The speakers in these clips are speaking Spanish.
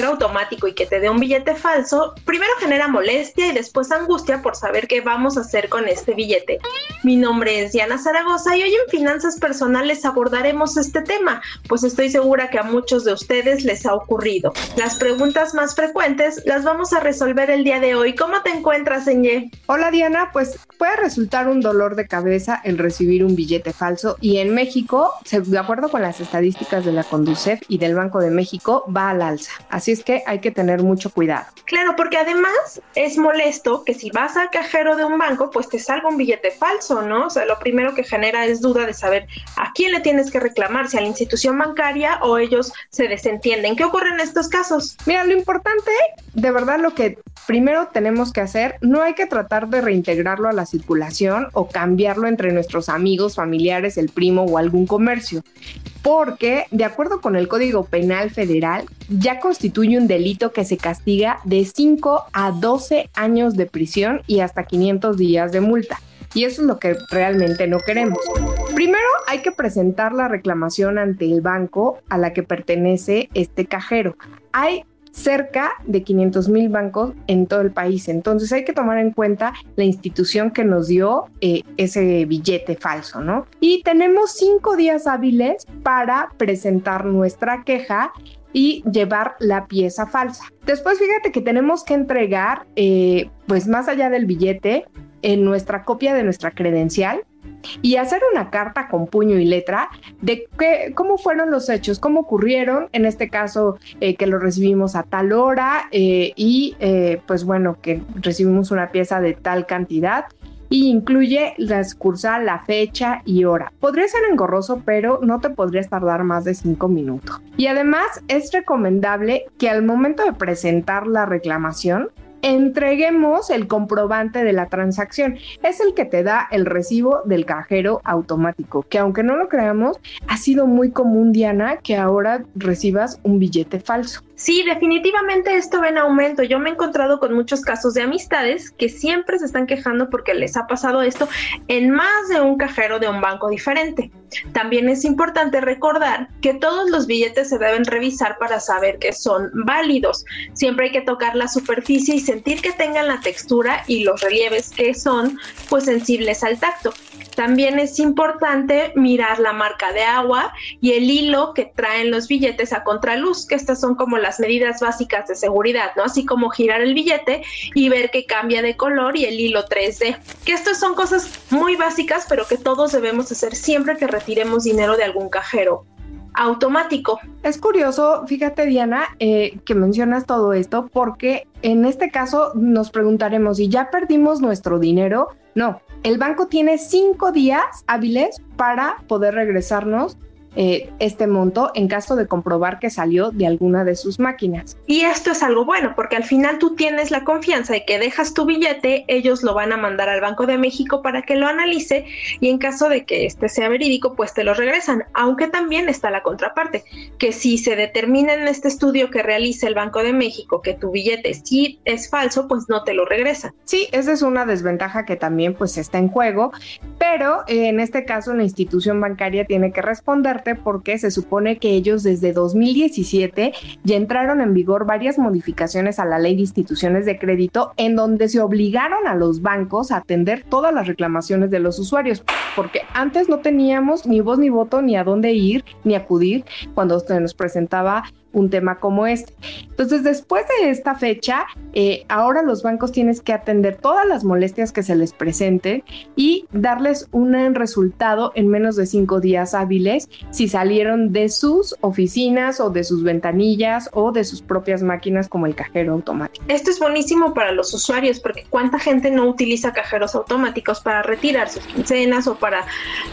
Automático y que te dé un billete falso, primero genera molestia y después angustia por saber qué vamos a hacer con este billete. Mi nombre es Diana Zaragoza y hoy en Finanzas Personales abordaremos este tema, pues estoy segura que a muchos de ustedes les ha ocurrido. Las preguntas más frecuentes las vamos a resolver el día de hoy. ¿Cómo te encuentras, Enye? Hola Diana, pues puede resultar un dolor de cabeza el recibir un billete falso y en México, de acuerdo con las estadísticas de la Conducef y del Banco de México, va al alza. Es que hay que tener mucho cuidado. Claro, porque además es molesto que si vas al cajero de un banco, pues te salga un billete falso, ¿no? O sea, lo primero que genera es duda de saber a quién le tienes que reclamar, si a la institución bancaria o ellos se desentienden. ¿Qué ocurre en estos casos? Mira, lo importante, de verdad, lo que primero tenemos que hacer, no hay que tratar de reintegrarlo a la circulación o cambiarlo entre nuestros amigos, familiares, el primo o algún comercio, porque de acuerdo con el Código Penal Federal, ya constituye un delito que se castiga de 5 a 12 años de prisión y hasta 500 días de multa. Y eso es lo que realmente no queremos. Primero hay que presentar la reclamación ante el banco a la que pertenece este cajero. Hay cerca de 500 mil bancos en todo el país. Entonces hay que tomar en cuenta la institución que nos dio eh, ese billete falso, ¿no? Y tenemos cinco días hábiles para presentar nuestra queja y llevar la pieza falsa. Después fíjate que tenemos que entregar, eh, pues más allá del billete, en nuestra copia de nuestra credencial y hacer una carta con puño y letra de qué, cómo fueron los hechos, cómo ocurrieron, en este caso eh, que lo recibimos a tal hora eh, y pues bueno, que recibimos una pieza de tal cantidad y incluye la excursal, la fecha y hora. Podría ser engorroso, pero no te podrías tardar más de cinco minutos. Y además es recomendable que al momento de presentar la reclamación, entreguemos el comprobante de la transacción. Es el que te da el recibo del cajero automático, que aunque no lo creamos, ha sido muy común, Diana, que ahora recibas un billete falso. Sí, definitivamente esto va en aumento. Yo me he encontrado con muchos casos de amistades que siempre se están quejando porque les ha pasado esto en más de un cajero de un banco diferente. También es importante recordar que todos los billetes se deben revisar para saber que son válidos. Siempre hay que tocar la superficie y sentir que tengan la textura y los relieves que son pues sensibles al tacto. También es importante mirar la marca de agua y el hilo que traen los billetes a contraluz, que estas son como las medidas básicas de seguridad, ¿no? Así como girar el billete y ver que cambia de color y el hilo 3D. Que estas son cosas muy básicas, pero que todos debemos hacer siempre que retiremos dinero de algún cajero automático. Es curioso, fíjate Diana, eh, que mencionas todo esto porque en este caso nos preguntaremos si ya perdimos nuestro dinero. No, el banco tiene cinco días hábiles para poder regresarnos eh, este monto en caso de comprobar que salió de alguna de sus máquinas. Y esto es algo bueno porque al final tú tienes la confianza de que dejas tu billete, ellos lo van a mandar al Banco de México para que lo analice y en caso de que este sea verídico, pues te lo regresan. Aunque también está la contraparte, que si se determina en este estudio que realiza el Banco de México que tu billete sí es falso, pues no te lo regresan. Sí, esa es una desventaja que también pues está en juego, pero eh, en este caso la institución bancaria tiene que responder porque se supone que ellos desde 2017 ya entraron en vigor varias modificaciones a la ley de instituciones de crédito en donde se obligaron a los bancos a atender todas las reclamaciones de los usuarios, porque antes no teníamos ni voz ni voto ni a dónde ir ni acudir cuando se nos presentaba un tema como este. Entonces, después de esta fecha, eh, ahora los bancos tienes que atender todas las molestias que se les presenten y darles un resultado en menos de cinco días hábiles si salieron de sus oficinas o de sus ventanillas o de sus propias máquinas como el cajero automático. Esto es buenísimo para los usuarios porque cuánta gente no utiliza cajeros automáticos para retirar sus quincenas o para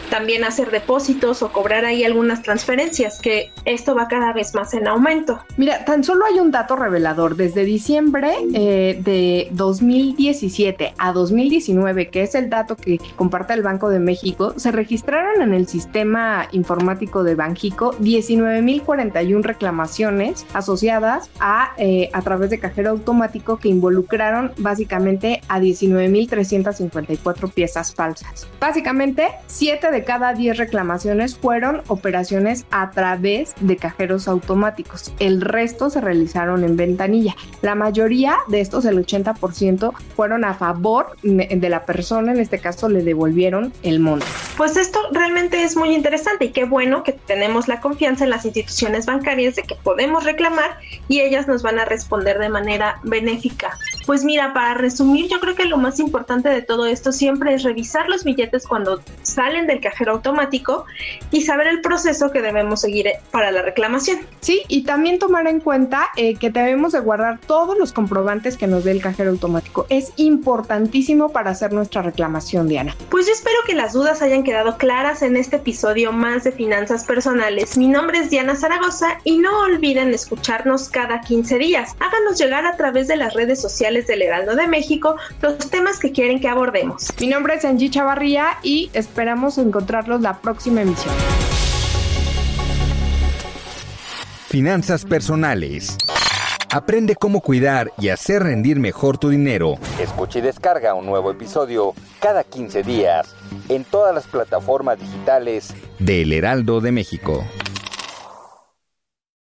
también hacer depósitos o cobrar ahí algunas transferencias, que esto va cada vez más en aumento. Mira, tan solo hay un dato revelador. Desde diciembre eh, de 2017 a 2019, que es el dato que comparte el Banco de México, se registraron en el sistema informático de Banjico 19.041 reclamaciones asociadas a, eh, a través de cajero automático que involucraron básicamente a 19.354 piezas falsas. Básicamente, 7 de cada 10 reclamaciones fueron operaciones a través de cajeros automáticos. El resto se realizaron en ventanilla. La mayoría de estos, el 80%, fueron a favor de la persona, en este caso le devolvieron el monto. Pues esto realmente es muy interesante y qué bueno que tenemos la confianza en las instituciones bancarias de que podemos reclamar y ellas nos van a responder de manera benéfica. Pues mira, para resumir, yo creo que lo más importante de todo esto siempre es revisar los billetes cuando salen del cajero automático y saber el proceso que debemos seguir para la reclamación. Sí, y también tomar en cuenta eh, que debemos de guardar todos los comprobantes que nos dé el cajero automático. Es importantísimo para hacer nuestra reclamación, Diana. Pues yo espero que las dudas hayan quedado claras en este episodio más de finanzas personales. Mi nombre es Diana Zaragoza y no olviden escucharnos cada 15 días. Háganos llegar a través de las redes sociales del Heraldo de México los temas que quieren que abordemos. Mi nombre es Angie Chavarría y esperamos encontrarlos la próxima emisión. Finanzas personales. Aprende cómo cuidar y hacer rendir mejor tu dinero. Escucha y descarga un nuevo episodio cada 15 días en todas las plataformas digitales de El Heraldo de México.